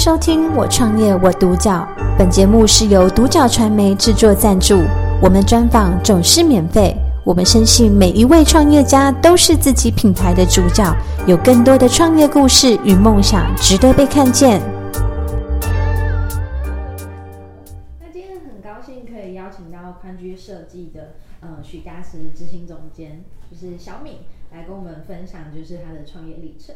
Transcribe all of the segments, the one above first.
收听《我创业我独角》，本节目是由独角传媒制作赞助，我们专访总是免费。我们深信每一位创业家都是自己品牌的主角，有更多的创业故事与梦想值得被看见。那今天很高兴可以邀请到宽居设计的呃许嘉实执行总监，就是小敏来跟我们分享就是他的创业历程。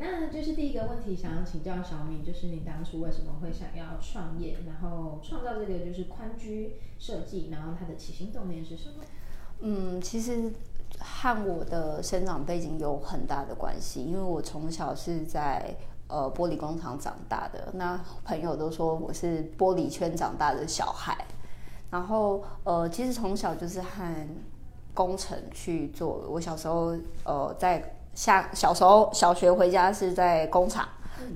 那就是第一个问题，想要请教小敏，就是你当初为什么会想要创业，然后创造这个就是宽居设计，然后它的起心动念是什么？嗯，其实和我的生长背景有很大的关系，因为我从小是在呃玻璃工厂长大的，那朋友都说我是玻璃圈长大的小孩，然后呃，其实从小就是和工程去做，我小时候呃在。下小时候小学回家是在工厂，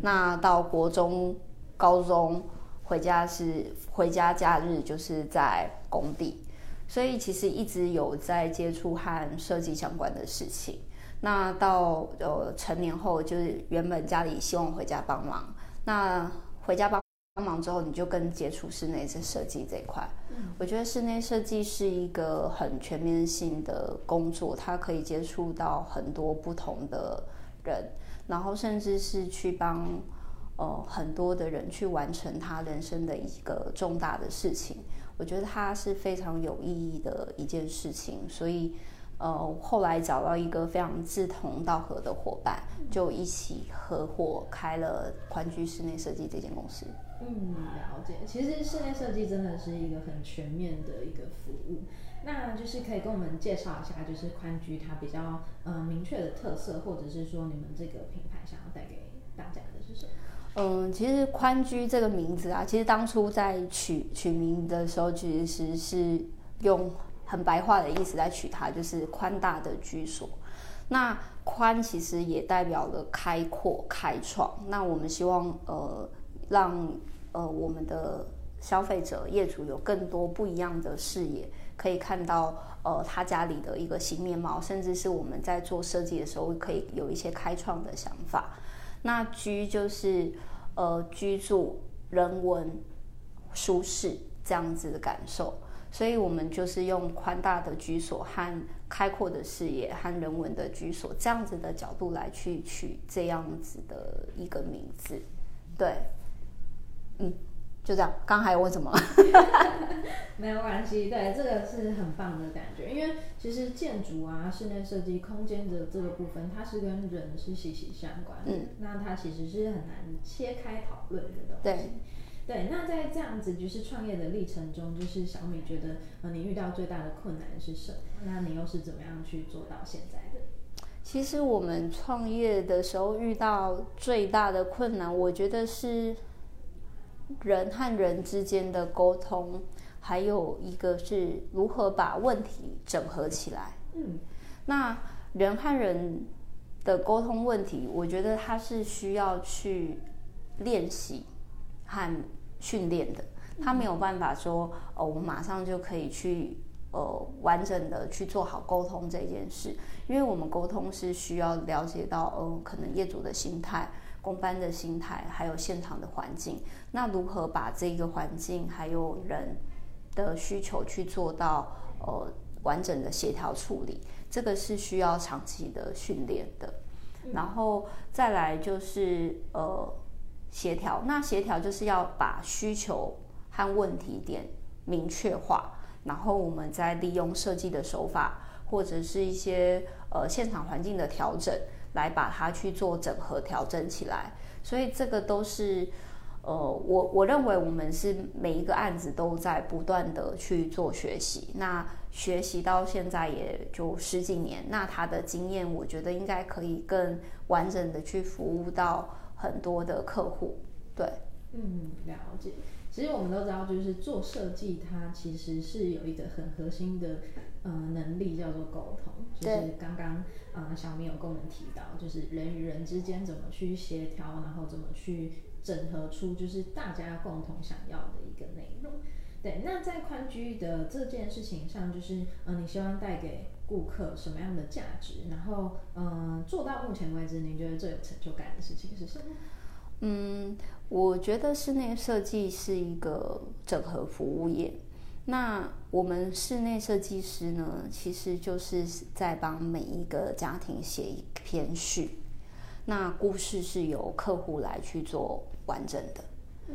那到国中、高中回家是回家假日就是在工地，所以其实一直有在接触和设计相关的事情。那到呃成年后，就是原本家里希望回家帮忙，那回家帮。帮忙之后，你就更接触室内设计这一块。我觉得室内设计是一个很全面性的工作，它可以接触到很多不同的人，然后甚至是去帮呃很多的人去完成他人生的一个重大的事情。我觉得它是非常有意义的一件事情，所以呃后来找到一个非常志同道合的伙伴，就一起合伙开了宽居室内设计这间公司。嗯，了解。其实室内设计真的是一个很全面的一个服务。那就是可以跟我们介绍一下，就是宽居它比较呃明确的特色，或者是说你们这个品牌想要带给大家的是什么？嗯，其实宽居这个名字啊，其实当初在取取名的时候，其实是用很白话的意思来取它，就是宽大的居所。那宽其实也代表了开阔、开创。那我们希望呃。让呃我们的消费者业主有更多不一样的视野，可以看到呃他家里的一个新面貌，甚至是我们在做设计的时候可以有一些开创的想法。那居就是呃居住人文舒适这样子的感受，所以我们就是用宽大的居所和开阔的视野和人文的居所这样子的角度来去取这样子的一个名字，对。嗯，就这样。刚还有问什么？没有关系，对，这个是很棒的感觉。因为其实建筑啊、室内设计、空间的这个部分，它是跟人是息息相关。嗯，那它其实是很难切开讨论的东西。对，对。那在这样子就是创业的历程中，就是小米觉得，呃，你遇到最大的困难是什么？那你又是怎么样去做到现在的？其实我们创业的时候遇到最大的困难，我觉得是。人和人之间的沟通，还有一个是如何把问题整合起来。嗯，那人和人的沟通问题，我觉得它是需要去练习和训练的。他没有办法说，哦，我马上就可以去呃完整的去做好沟通这件事，因为我们沟通是需要了解到，呃，可能业主的心态。工班的心态，还有现场的环境，那如何把这个环境还有人的需求去做到呃完整的协调处理，这个是需要长期的训练的。然后再来就是呃协调，那协调就是要把需求和问题点明确化，然后我们再利用设计的手法或者是一些呃现场环境的调整。来把它去做整合调整起来，所以这个都是，呃，我我认为我们是每一个案子都在不断的去做学习。那学习到现在也就十几年，那他的经验，我觉得应该可以更完整的去服务到很多的客户。对，嗯，了解。其实我们都知道，就是做设计，它其实是有一个很核心的呃能力，叫做沟通。就是刚刚啊，小明有跟我们提到，就是人与人之间怎么去协调，然后怎么去整合出就是大家共同想要的一个内容。对，那在宽居的这件事情上，就是呃，你希望带给顾客什么样的价值？然后嗯，做到目前为止，您觉得最有成就感的事情是什么？嗯，我觉得室内设计是一个整合服务业。那我们室内设计师呢，其实就是在帮每一个家庭写一篇序。那故事是由客户来去做完整的，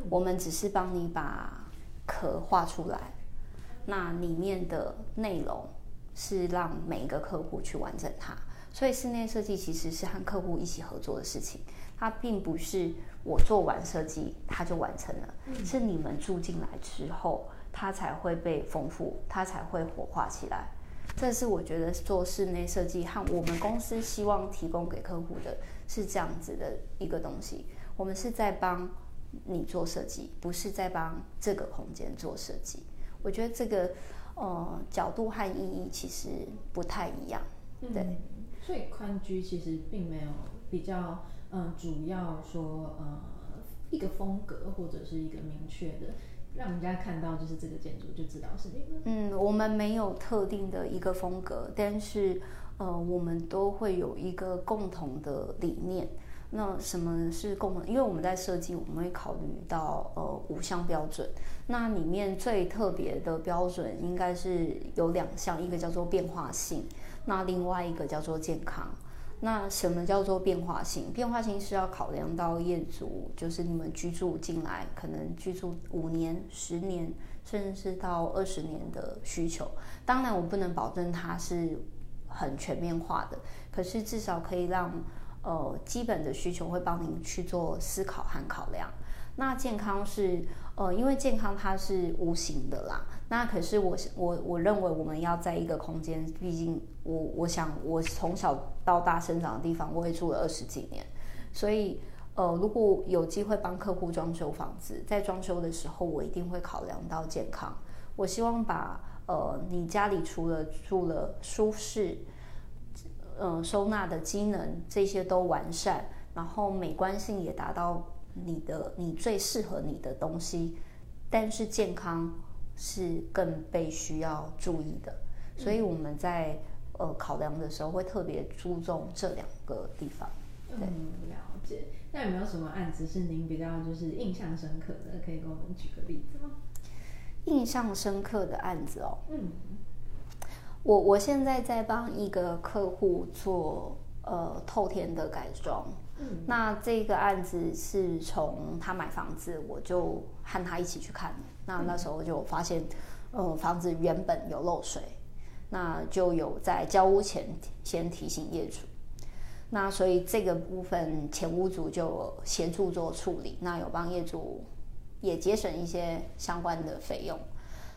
我们只是帮你把壳画出来，那里面的内容是让每一个客户去完整它。所以室内设计其实是和客户一起合作的事情，它并不是我做完设计它就完成了，是你们住进来之后。它才会被丰富，它才会活化起来。这是我觉得做室内设计和我们公司希望提供给客户的是这样子的一个东西。我们是在帮你做设计，不是在帮这个空间做设计。我觉得这个呃角度和意义其实不太一样。对，所以宽居其实并没有比较嗯主要说呃一个风格或者是一个明确的。让人家看到就是这个建筑就知道是你们。嗯，我们没有特定的一个风格，但是呃，我们都会有一个共同的理念。那什么是共同？因为我们在设计，我们会考虑到呃五项标准。那里面最特别的标准应该是有两项，一个叫做变化性，那另外一个叫做健康。那什么叫做变化性？变化性是要考量到业主，就是你们居住进来，可能居住五年、十年，甚至是到二十年的需求。当然，我不能保证它是很全面化的，可是至少可以让呃基本的需求会帮您去做思考和考量。那健康是。呃，因为健康它是无形的啦。那可是我我我认为我们要在一个空间，毕竟我我想我从小到大生长的地方，我也住了二十几年，所以呃，如果有机会帮客户装修房子，在装修的时候，我一定会考量到健康。我希望把呃你家里除了住了舒适，呃收纳的机能这些都完善，然后美观性也达到。你的你最适合你的东西，但是健康是更被需要注意的，所以我们在呃考量的时候会特别注重这两个地方。嗯，了解。那有没有什么案子是您比较就是印象深刻的？可以给我们举个例子吗？印象深刻的案子哦，嗯，我我现在在帮一个客户做呃透天的改装。那这个案子是从他买房子，我就和他一起去看。那那时候就发现，呃，房子原本有漏水，那就有在交屋前先提醒业主。那所以这个部分前屋主就协助做处理，那有帮业主也节省一些相关的费用。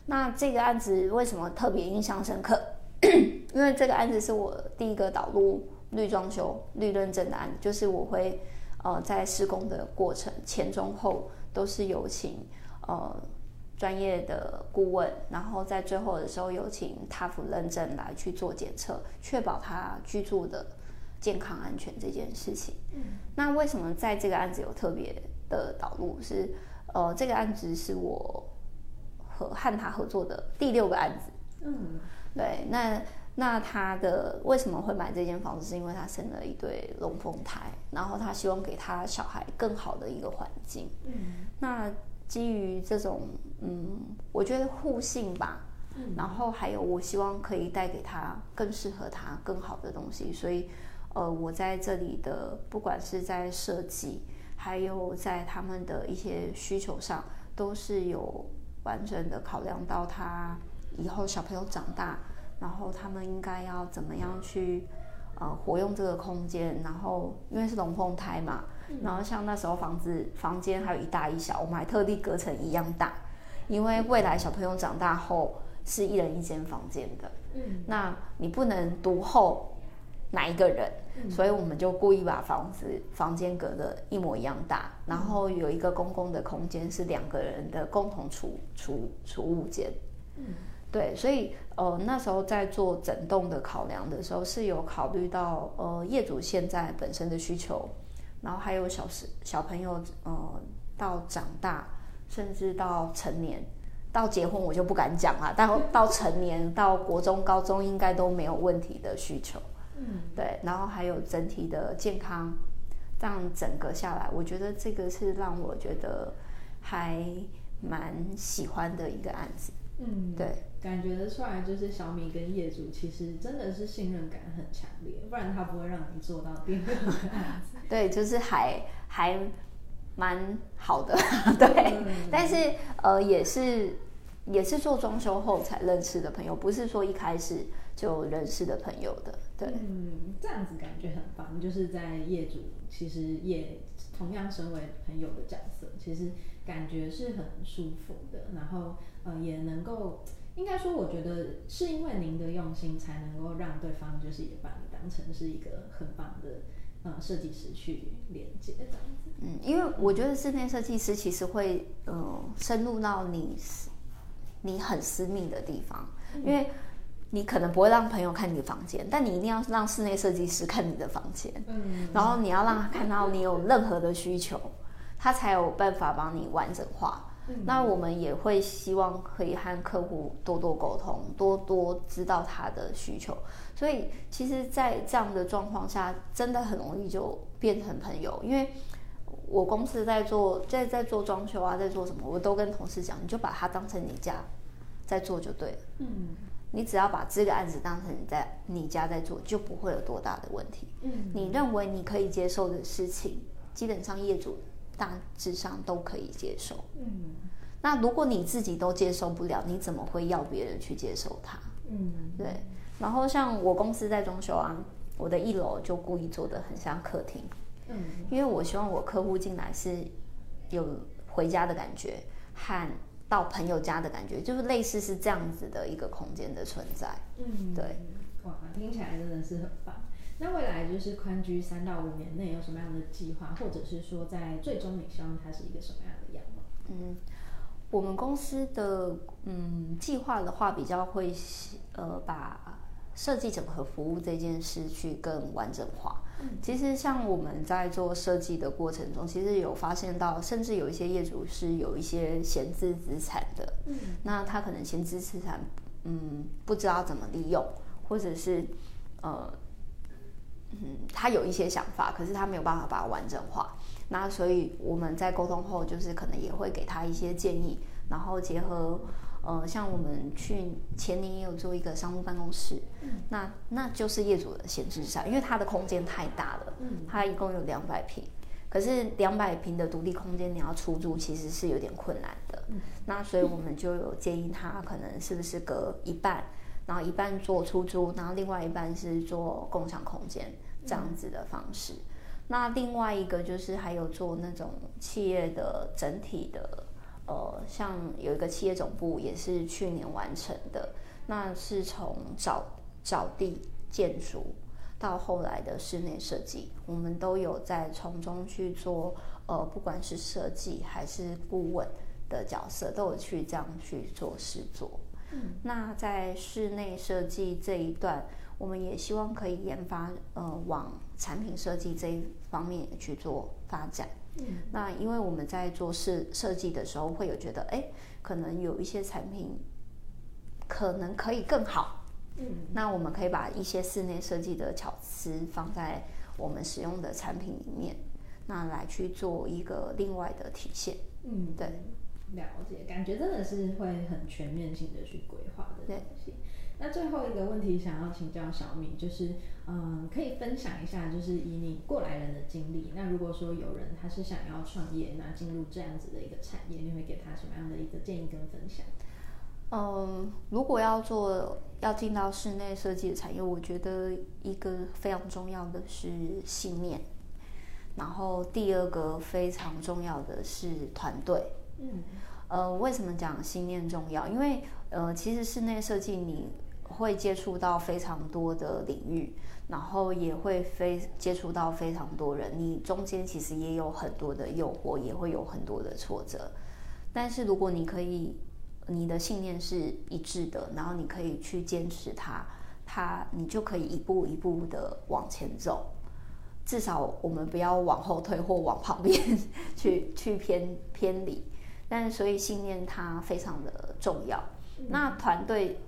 那这个案子为什么特别印象深刻？因为这个案子是我第一个导入。绿装修、绿认证的案子，就是我会呃在施工的过程前、中、后都是有请呃专业的顾问，然后在最后的时候有请塔夫认证来去做检测，确保他居住的健康安全这件事情。嗯，那为什么在这个案子有特别的导入？是呃这个案子是我和和他合作的第六个案子。嗯，对，那。那他的为什么会买这间房子？是因为他生了一对龙凤胎，然后他希望给他小孩更好的一个环境。嗯，那基于这种，嗯，我觉得互信吧。嗯，然后还有，我希望可以带给他更适合他更好的东西。所以，呃，我在这里的，不管是在设计，还有在他们的一些需求上，都是有完整的考量到他以后小朋友长大。然后他们应该要怎么样去，呃，活用这个空间？然后因为是龙凤胎嘛，然后像那时候房子房间还有一大一小，我们还特地隔成一样大，因为未来小朋友长大后是一人一间房间的。嗯，那你不能独后哪一个人，所以我们就故意把房子房间隔的一模一样大，然后有一个公共的空间是两个人的共同储储储物间。嗯。对，所以呃那时候在做整栋的考量的时候，是有考虑到呃业主现在本身的需求，然后还有小时小朋友呃到长大，甚至到成年，到结婚我就不敢讲了，但到成年到国中高中应该都没有问题的需求。嗯，对，然后还有整体的健康，这样整个下来，我觉得这个是让我觉得还蛮喜欢的一个案子。嗯，对，感觉得出来，就是小米跟业主其实真的是信任感很强烈，不然他不会让你做到第二个案子。对，就是还还蛮好的，对。但是呃，也是也是做装修后才认识的朋友，不是说一开始就认识的朋友的。对，嗯，这样子感觉很棒，就是在业主其实也同样身为朋友的角色，其实感觉是很舒服的，然后呃也能够，应该说我觉得是因为您的用心，才能够让对方就是也把你当成是一个很棒的。呃，设计师去连接这样子。嗯，因为我觉得室内设计师其实会，呃，深入到你你很私密的地方，因为你可能不会让朋友看你的房间，但你一定要让室内设计师看你的房间。嗯。然后你要让他看到你有任何的需求，他才有办法帮你完整化。那我们也会希望可以和客户多多沟通，多多知道他的需求。所以，其实，在这样的状况下，真的很容易就变成朋友。因为我公司在做，在在做装修啊，在做什么，我都跟同事讲，你就把它当成你家在做就对了。嗯，你只要把这个案子当成你在你家在做，就不会有多大的问题。嗯，你认为你可以接受的事情，基本上业主。大致上都可以接受。嗯，那如果你自己都接受不了，你怎么会要别人去接受它？嗯，对。然后像我公司在装修啊，我的一楼就故意做的很像客厅。嗯，因为我希望我客户进来是有回家的感觉，和到朋友家的感觉，就是类似是这样子的一个空间的存在。嗯，对。哇，听起来真的是很棒。那未来就是宽居三到五年内有什么样的计划，或者是说在最终你希望它是一个什么样的样貌？嗯，我们公司的嗯计划的话，比较会呃把设计整合服务这件事去更完整化。其实像我们在做设计的过程中，其实有发现到，甚至有一些业主是有一些闲置资产的。嗯，那他可能闲置资产嗯不知道怎么利用，或者是呃。嗯，他有一些想法，可是他没有办法把它完整化。那所以我们在沟通后，就是可能也会给他一些建议，然后结合呃，像我们去前年也有做一个商务办公室，那那就是业主的闲置上，因为它的空间太大了，嗯，他一共有两百平，可是两百平的独立空间你要出租其实是有点困难的。那所以我们就有建议他，可能是不是隔一半，然后一半做出租，然后另外一半是做共享空间。这样子的方式，那另外一个就是还有做那种企业的整体的，呃，像有一个企业总部也是去年完成的，那是从找找地建筑到后来的室内设计，我们都有在从中去做，呃，不管是设计还是顾问的角色，都有去这样去做试做。嗯，那在室内设计这一段。我们也希望可以研发，呃，往产品设计这一方面去做发展。嗯，那因为我们在做设设计的时候，会有觉得，哎，可能有一些产品可能可以更好。嗯，那我们可以把一些室内设计的巧思放在我们使用的产品里面，那来去做一个另外的体现。嗯，对，了解，感觉真的是会很全面性的去规划的东西。那最后一个问题想要请教小米，就是，嗯，可以分享一下，就是以你过来人的经历，那如果说有人他是想要创业，那进入这样子的一个产业，你会给他什么样的一个建议跟分享？嗯，如果要做要进到室内设计的产业，我觉得一个非常重要的是信念，然后第二个非常重要的是团队。嗯，呃，为什么讲信念重要？因为呃，其实室内设计你。会接触到非常多的领域，然后也会非接触到非常多人。你中间其实也有很多的诱惑，也会有很多的挫折。但是如果你可以，你的信念是一致的，然后你可以去坚持它，它你就可以一步一步的往前走。至少我们不要往后退或往旁边 去去偏偏离。但是所以信念它非常的重要。那团队。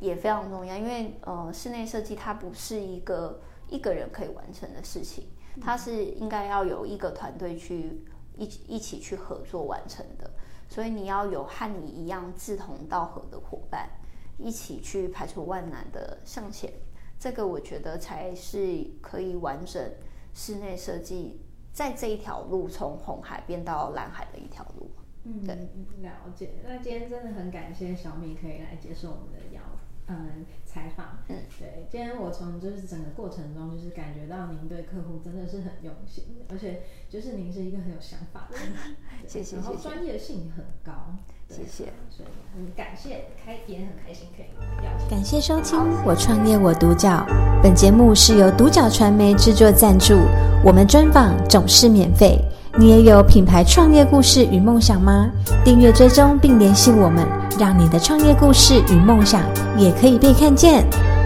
也非常重要，因为呃，室内设计它不是一个一个人可以完成的事情，它是应该要有一个团队去一一起去合作完成的。所以你要有和你一样志同道合的伙伴，一起去排除万难的向前。这个我觉得才是可以完整室内设计在这一条路从红海变到蓝海的一条路。嗯，对，了解。那今天真的很感谢小米可以来接受我们的邀嗯采访。嗯，对，今天我从就是整个过程中就是感觉到您对客户真的是很用心，而且就是您是一个很有想法的人。谢谢，然后专业性很高。谢谢，所以很感谢，开也很开心可以邀请。感谢收听《我创业我独角》，本节目是由独角传媒制作赞助，我们专访总是免费。你也有品牌创业故事与梦想吗？订阅追踪并联系我们，让你的创业故事与梦想也可以被看见。